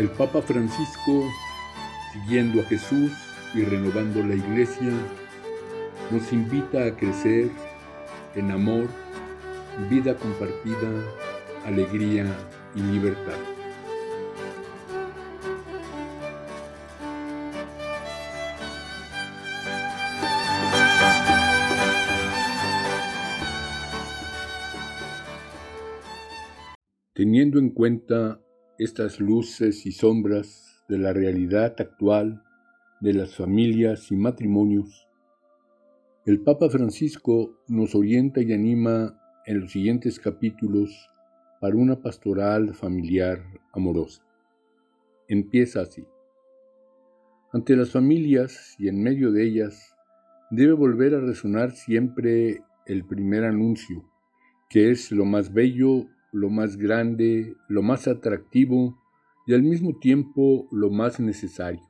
El Papa Francisco, siguiendo a Jesús y renovando la Iglesia, nos invita a crecer en amor, vida compartida, alegría y libertad. Teniendo en cuenta estas luces y sombras de la realidad actual de las familias y matrimonios, el Papa Francisco nos orienta y anima en los siguientes capítulos para una pastoral familiar amorosa. Empieza así. Ante las familias y en medio de ellas debe volver a resonar siempre el primer anuncio, que es lo más bello lo más grande, lo más atractivo y al mismo tiempo lo más necesario.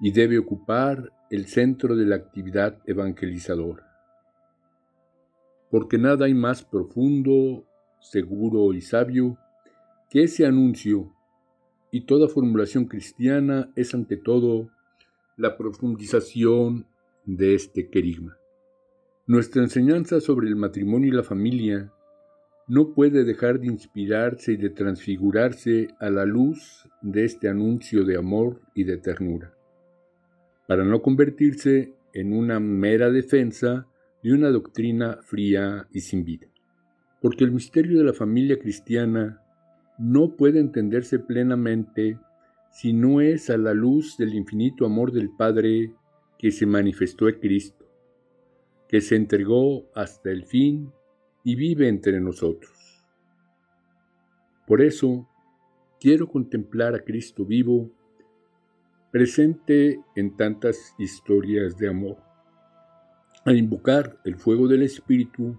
Y debe ocupar el centro de la actividad evangelizadora. Porque nada hay más profundo, seguro y sabio que ese anuncio, y toda formulación cristiana es ante todo la profundización de este querigma. Nuestra enseñanza sobre el matrimonio y la familia no puede dejar de inspirarse y de transfigurarse a la luz de este anuncio de amor y de ternura, para no convertirse en una mera defensa de una doctrina fría y sin vida. Porque el misterio de la familia cristiana no puede entenderse plenamente si no es a la luz del infinito amor del Padre que se manifestó en Cristo, que se entregó hasta el fin y vive entre nosotros. Por eso quiero contemplar a Cristo vivo, presente en tantas historias de amor, a invocar el fuego del Espíritu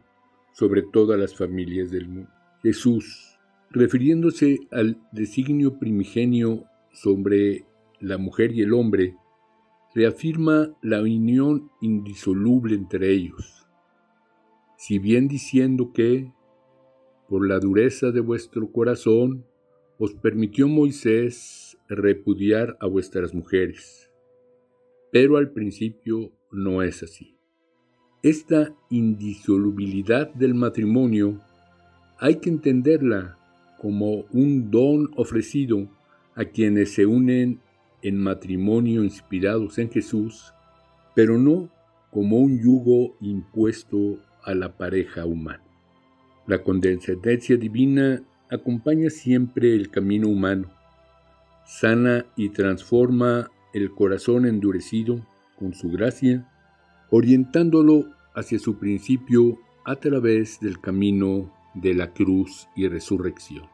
sobre todas las familias del mundo. Jesús, refiriéndose al designio primigenio sobre la mujer y el hombre, reafirma la unión indisoluble entre ellos si bien diciendo que, por la dureza de vuestro corazón, os permitió Moisés repudiar a vuestras mujeres. Pero al principio no es así. Esta indisolubilidad del matrimonio hay que entenderla como un don ofrecido a quienes se unen en matrimonio inspirados en Jesús, pero no como un yugo impuesto a la pareja humana. La condescendencia divina acompaña siempre el camino humano, sana y transforma el corazón endurecido con su gracia, orientándolo hacia su principio a través del camino de la cruz y resurrección.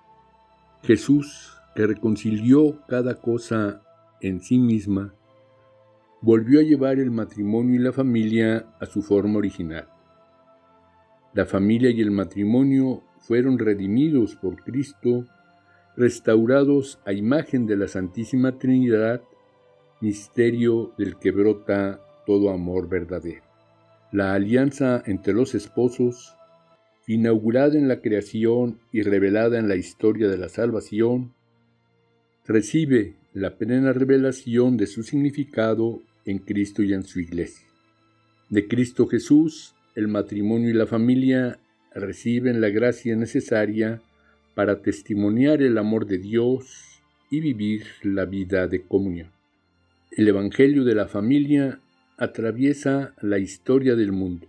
Jesús, que reconcilió cada cosa en sí misma, volvió a llevar el matrimonio y la familia a su forma original. La familia y el matrimonio fueron redimidos por Cristo, restaurados a imagen de la Santísima Trinidad, misterio del que brota todo amor verdadero. La alianza entre los esposos, inaugurada en la creación y revelada en la historia de la salvación, recibe la plena revelación de su significado en Cristo y en su Iglesia. De Cristo Jesús el matrimonio y la familia reciben la gracia necesaria para testimoniar el amor de Dios y vivir la vida de comunión. El Evangelio de la familia atraviesa la historia del mundo,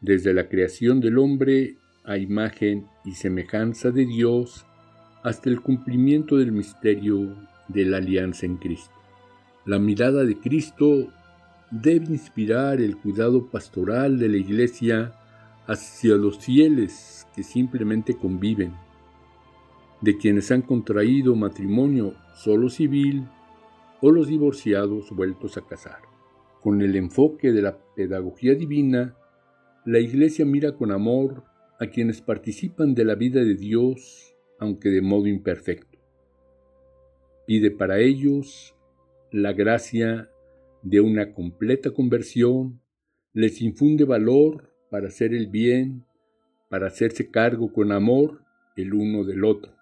desde la creación del hombre a imagen y semejanza de Dios hasta el cumplimiento del misterio de la alianza en Cristo. La mirada de Cristo debe inspirar el cuidado pastoral de la Iglesia hacia los fieles que simplemente conviven, de quienes han contraído matrimonio solo civil o los divorciados vueltos a casar. Con el enfoque de la pedagogía divina, la Iglesia mira con amor a quienes participan de la vida de Dios, aunque de modo imperfecto. Pide para ellos la gracia de una completa conversión, les infunde valor para hacer el bien, para hacerse cargo con amor el uno del otro.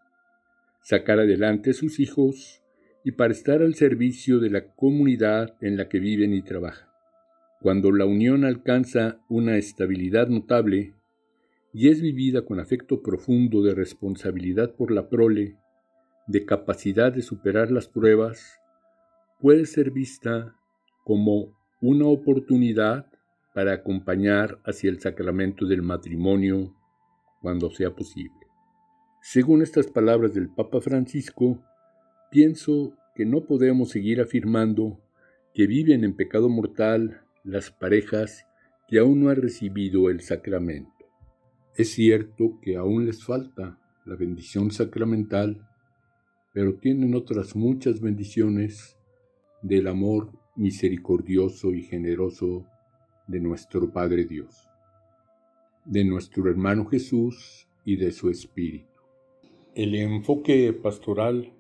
sacar adelante a sus hijos y para estar al servicio de la comunidad en la que viven y trabajan. Cuando la unión alcanza una estabilidad notable y es vivida con afecto profundo de responsabilidad por la prole, de capacidad de superar las pruebas, puede ser vista como una oportunidad para acompañar hacia el sacramento del matrimonio cuando sea posible. Según estas palabras del Papa Francisco, pienso que no podemos seguir afirmando que viven en pecado mortal las parejas que aún no han recibido el sacramento. Es cierto que aún les falta la bendición sacramental, pero tienen otras muchas bendiciones del amor misericordioso y generoso de nuestro Padre Dios, de nuestro hermano Jesús y de su Espíritu. El enfoque pastoral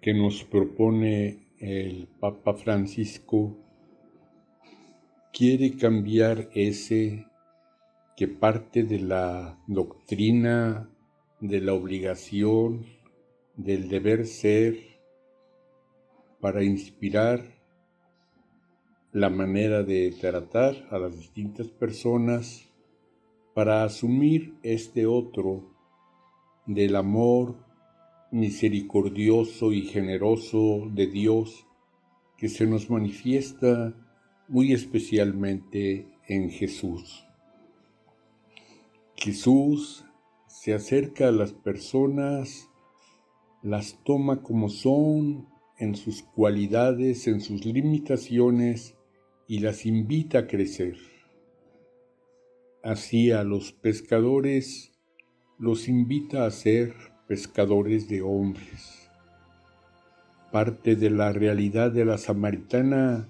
que nos propone el Papa Francisco quiere cambiar ese que parte de la doctrina, de la obligación, del deber ser, para inspirar la manera de tratar a las distintas personas para asumir este otro del amor misericordioso y generoso de Dios que se nos manifiesta muy especialmente en Jesús. Jesús se acerca a las personas, las toma como son, en sus cualidades, en sus limitaciones, y las invita a crecer. Así a los pescadores los invita a ser pescadores de hombres. Parte de la realidad de la samaritana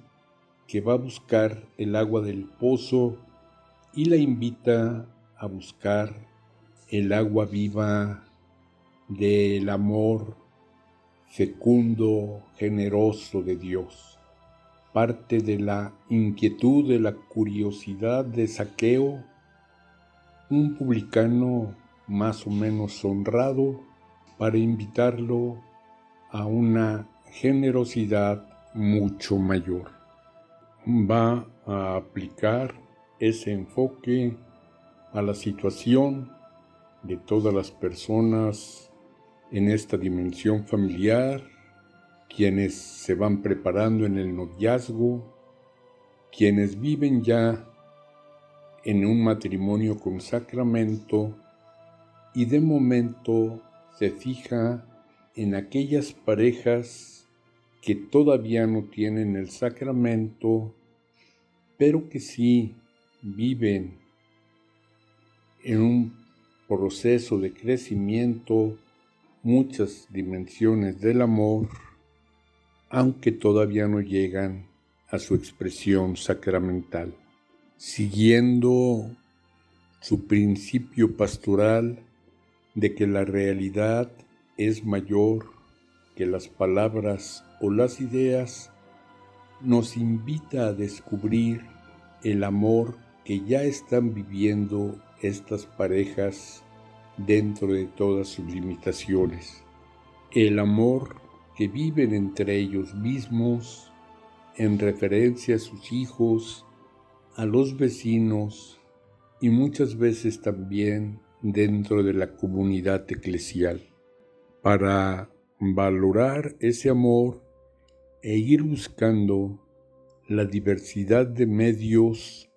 que va a buscar el agua del pozo y la invita a buscar el agua viva del amor fecundo, generoso de Dios parte de la inquietud, de la curiosidad de saqueo, un publicano más o menos honrado para invitarlo a una generosidad mucho mayor. Va a aplicar ese enfoque a la situación de todas las personas en esta dimensión familiar quienes se van preparando en el noviazgo, quienes viven ya en un matrimonio con sacramento y de momento se fija en aquellas parejas que todavía no tienen el sacramento, pero que sí viven en un proceso de crecimiento muchas dimensiones del amor aunque todavía no llegan a su expresión sacramental. Siguiendo su principio pastoral de que la realidad es mayor que las palabras o las ideas, nos invita a descubrir el amor que ya están viviendo estas parejas dentro de todas sus limitaciones. El amor que viven entre ellos mismos en referencia a sus hijos, a los vecinos y muchas veces también dentro de la comunidad eclesial. Para valorar ese amor e ir buscando la diversidad de medios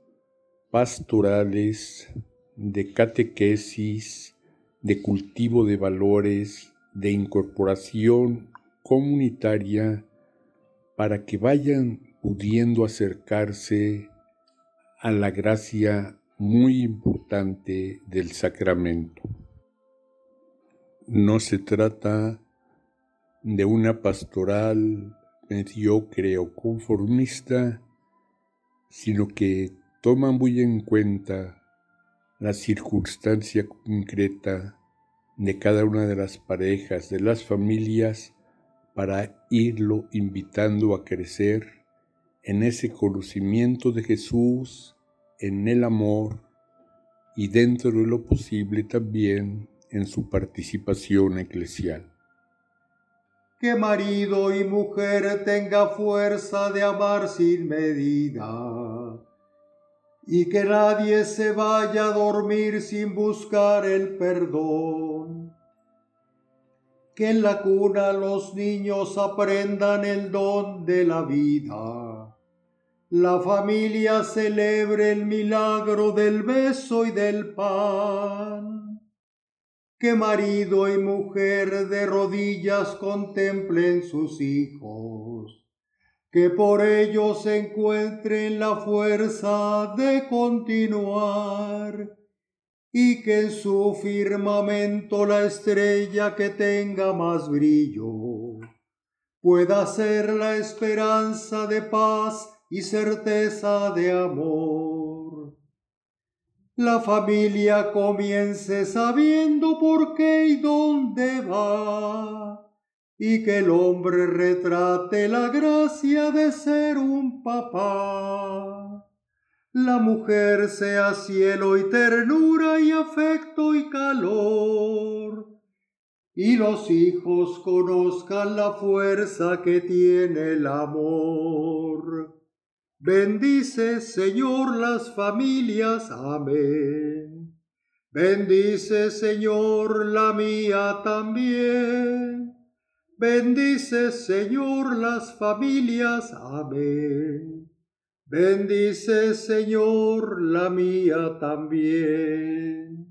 pastorales, de catequesis, de cultivo de valores, de incorporación comunitaria para que vayan pudiendo acercarse a la gracia muy importante del sacramento. No se trata de una pastoral mediocre o conformista, sino que toma muy en cuenta la circunstancia concreta de cada una de las parejas, de las familias, para irlo invitando a crecer en ese conocimiento de Jesús, en el amor y dentro de lo posible también en su participación eclesial. que marido y mujer tenga fuerza de amar sin medida y que nadie se vaya a dormir sin buscar el perdón. Que en la cuna los niños aprendan el don de la vida. La familia celebre el milagro del beso y del pan. Que marido y mujer de rodillas contemplen sus hijos que por ellos encuentren la fuerza de continuar y que en su firmamento la estrella que tenga más brillo pueda ser la esperanza de paz y certeza de amor. La familia comience sabiendo por qué y dónde va y que el hombre retrate la gracia de ser un papá. La mujer sea cielo y ternura y afecto y calor, y los hijos conozcan la fuerza que tiene el amor. Bendice, Señor, las familias. Amén. Bendice, Señor, la mía también Bendice, Señor, las familias. Amén. Bendice, Señor, la mía también.